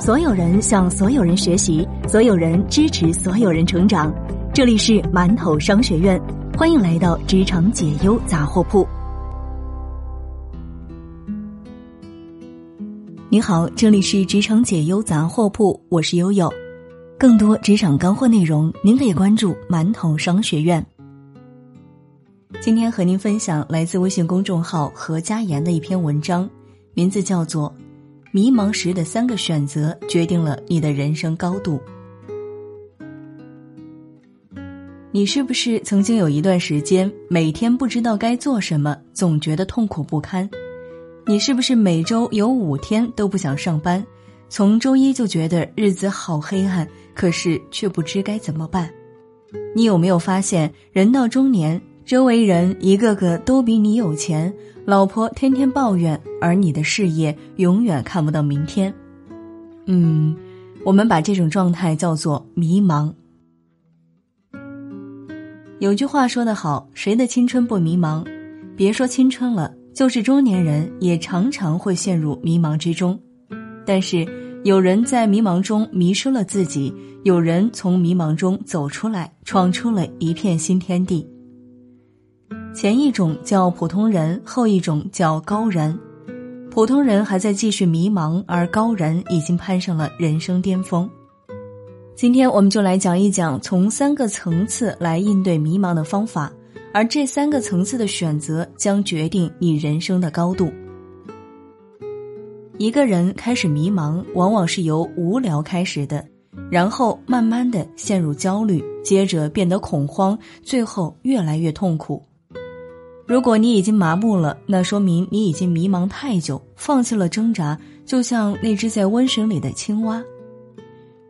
所有人向所有人学习，所有人支持所有人成长。这里是馒头商学院，欢迎来到职场解忧杂货铺。你好，这里是职场解忧杂货铺，我是悠悠。更多职场干货内容，您可以关注馒头商学院。今天和您分享来自微信公众号何家言的一篇文章，名字叫做。迷茫时的三个选择，决定了你的人生高度。你是不是曾经有一段时间，每天不知道该做什么，总觉得痛苦不堪？你是不是每周有五天都不想上班，从周一就觉得日子好黑暗，可是却不知该怎么办？你有没有发现，人到中年，周围人一个个都比你有钱？老婆天天抱怨，而你的事业永远看不到明天。嗯，我们把这种状态叫做迷茫。有句话说得好，谁的青春不迷茫？别说青春了，就是中年人也常常会陷入迷茫之中。但是，有人在迷茫中迷失了自己，有人从迷茫中走出来，闯出了一片新天地。前一种叫普通人，后一种叫高人。普通人还在继续迷茫，而高人已经攀上了人生巅峰。今天我们就来讲一讲从三个层次来应对迷茫的方法，而这三个层次的选择将决定你人生的高度。一个人开始迷茫，往往是由无聊开始的，然后慢慢的陷入焦虑，接着变得恐慌，最后越来越痛苦。如果你已经麻木了，那说明你已经迷茫太久，放弃了挣扎，就像那只在温水里的青蛙。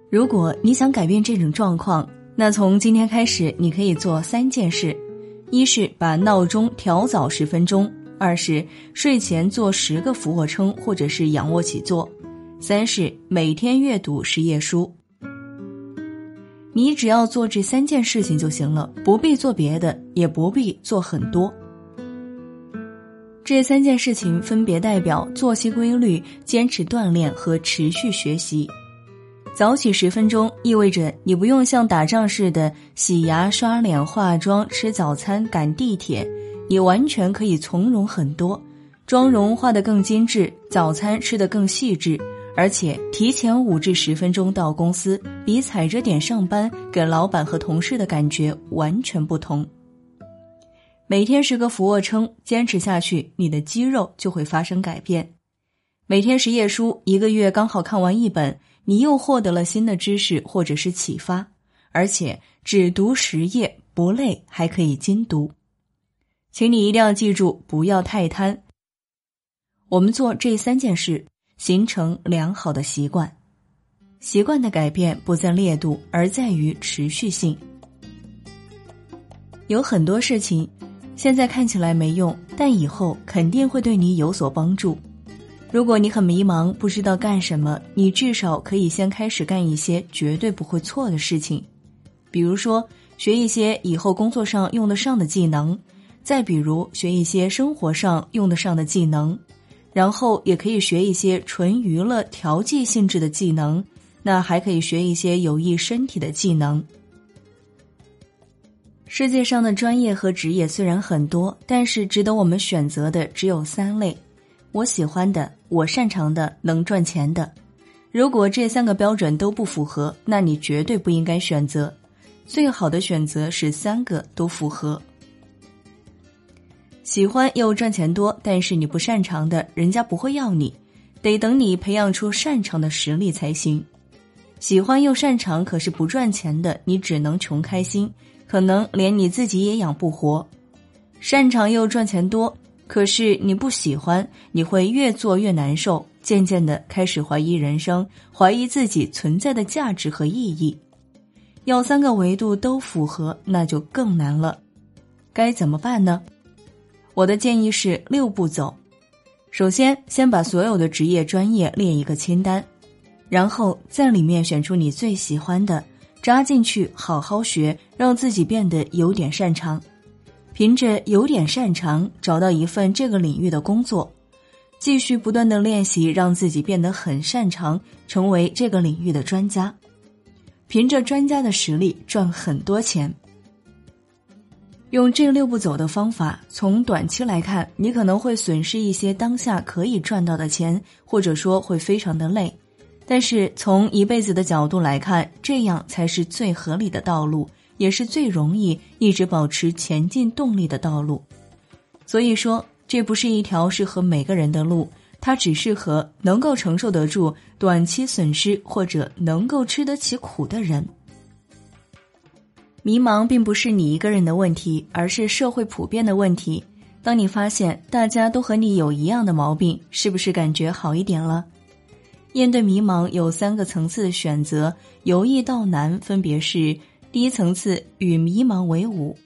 如果你想改变这种状况，那从今天开始，你可以做三件事：一是把闹钟调早十分钟；二是睡前做十个俯卧撑或者是仰卧起坐；三是每天阅读十页书。你只要做这三件事情就行了，不必做别的，也不必做很多。这三件事情分别代表作息规律、坚持锻炼和持续学习。早起十分钟意味着你不用像打仗似的洗牙、刷脸、化妆、吃早餐、赶地铁，你完全可以从容很多，妆容化得更精致，早餐吃得更细致，而且提前五至十分钟到公司，比踩着点上班给老板和同事的感觉完全不同。每天十个俯卧撑，坚持下去，你的肌肉就会发生改变。每天十页书，一个月刚好看完一本，你又获得了新的知识或者是启发。而且只读十页不累，还可以精读。请你一定要记住，不要太贪。我们做这三件事，形成良好的习惯。习惯的改变不在烈度，而在于持续性。有很多事情。现在看起来没用，但以后肯定会对你有所帮助。如果你很迷茫，不知道干什么，你至少可以先开始干一些绝对不会错的事情，比如说学一些以后工作上用得上的技能，再比如学一些生活上用得上的技能，然后也可以学一些纯娱乐调剂性质的技能，那还可以学一些有益身体的技能。世界上的专业和职业虽然很多，但是值得我们选择的只有三类：我喜欢的、我擅长的、能赚钱的。如果这三个标准都不符合，那你绝对不应该选择。最好的选择是三个都符合。喜欢又赚钱多，但是你不擅长的，人家不会要你，得等你培养出擅长的实力才行。喜欢又擅长，可是不赚钱的，你只能穷开心。可能连你自己也养不活，擅长又赚钱多，可是你不喜欢，你会越做越难受，渐渐的开始怀疑人生，怀疑自己存在的价值和意义。要三个维度都符合，那就更难了。该怎么办呢？我的建议是六步走：首先，先把所有的职业专业列一个清单，然后在里面选出你最喜欢的。扎进去，好好学，让自己变得有点擅长。凭着有点擅长，找到一份这个领域的工作。继续不断的练习，让自己变得很擅长，成为这个领域的专家，凭着专家的实力赚很多钱。用这六步走的方法，从短期来看，你可能会损失一些当下可以赚到的钱，或者说会非常的累。但是从一辈子的角度来看，这样才是最合理的道路，也是最容易一直保持前进动力的道路。所以说，这不是一条适合每个人的路，它只适合能够承受得住短期损失或者能够吃得起苦的人。迷茫并不是你一个人的问题，而是社会普遍的问题。当你发现大家都和你有一样的毛病，是不是感觉好一点了？面对迷茫，有三个层次的选择，由易到难，分别是：第一层次与迷茫为伍，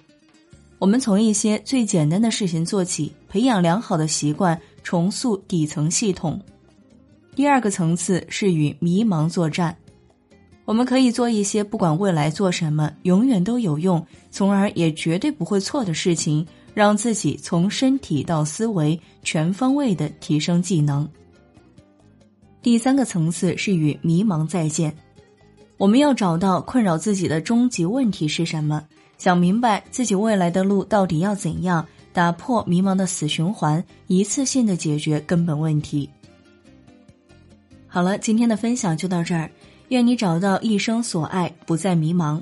我们从一些最简单的事情做起，培养良好的习惯，重塑底层系统；第二个层次是与迷茫作战。我们可以做一些不管未来做什么永远都有用，从而也绝对不会错的事情，让自己从身体到思维全方位的提升技能。第三个层次是与迷茫再见，我们要找到困扰自己的终极问题是什么，想明白自己未来的路到底要怎样，打破迷茫的死循环，一次性的解决根本问题。好了，今天的分享就到这儿。愿你找到一生所爱，不再迷茫。